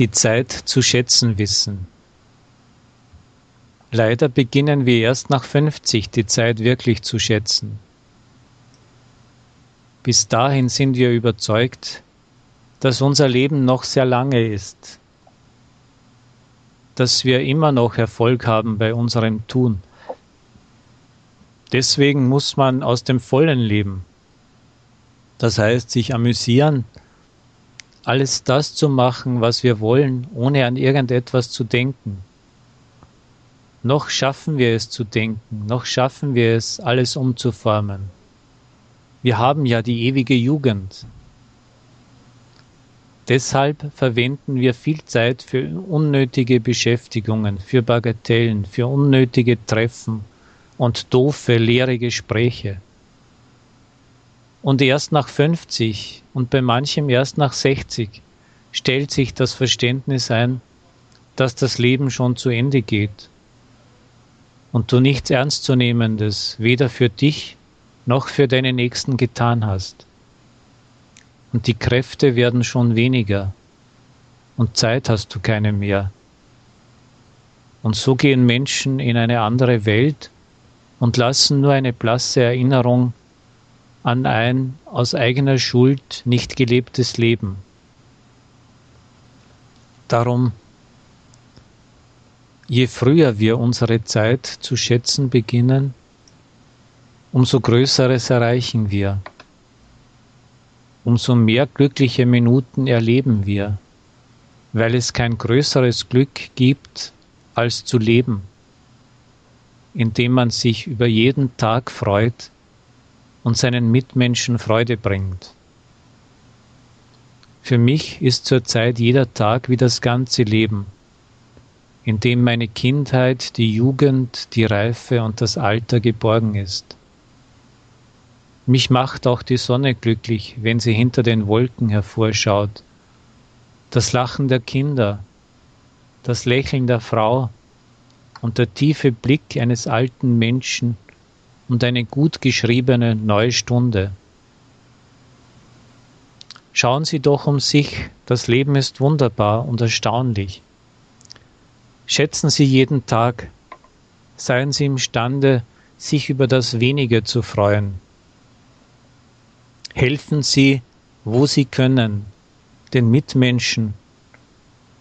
die Zeit zu schätzen wissen. Leider beginnen wir erst nach 50 die Zeit wirklich zu schätzen. Bis dahin sind wir überzeugt, dass unser Leben noch sehr lange ist, dass wir immer noch Erfolg haben bei unserem Tun. Deswegen muss man aus dem Vollen leben. Das heißt, sich amüsieren, alles das zu machen, was wir wollen, ohne an irgendetwas zu denken. Noch schaffen wir es zu denken, noch schaffen wir es, alles umzuformen. Wir haben ja die ewige Jugend. Deshalb verwenden wir viel Zeit für unnötige Beschäftigungen, für Bagatellen, für unnötige Treffen und doofe, leere Gespräche. Und erst nach 50 und bei manchem erst nach 60 stellt sich das Verständnis ein, dass das Leben schon zu Ende geht und du nichts Ernstzunehmendes weder für dich noch für deine Nächsten getan hast. Und die Kräfte werden schon weniger und Zeit hast du keine mehr. Und so gehen Menschen in eine andere Welt und lassen nur eine blasse Erinnerung an ein aus eigener Schuld nicht gelebtes Leben. Darum, je früher wir unsere Zeit zu schätzen beginnen, umso Größeres erreichen wir, umso mehr glückliche Minuten erleben wir, weil es kein größeres Glück gibt, als zu leben, indem man sich über jeden Tag freut, und seinen Mitmenschen Freude bringt. Für mich ist zurzeit jeder Tag wie das ganze Leben, in dem meine Kindheit, die Jugend, die Reife und das Alter geborgen ist. Mich macht auch die Sonne glücklich, wenn sie hinter den Wolken hervorschaut, das Lachen der Kinder, das Lächeln der Frau und der tiefe Blick eines alten Menschen, und eine gut geschriebene neue Stunde. Schauen Sie doch um sich, das Leben ist wunderbar und erstaunlich. Schätzen Sie jeden Tag, seien Sie imstande, sich über das Wenige zu freuen. Helfen Sie, wo Sie können, den Mitmenschen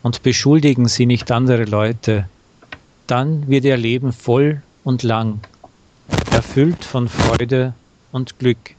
und beschuldigen Sie nicht andere Leute, dann wird Ihr Leben voll und lang erfüllt von Freude und Glück.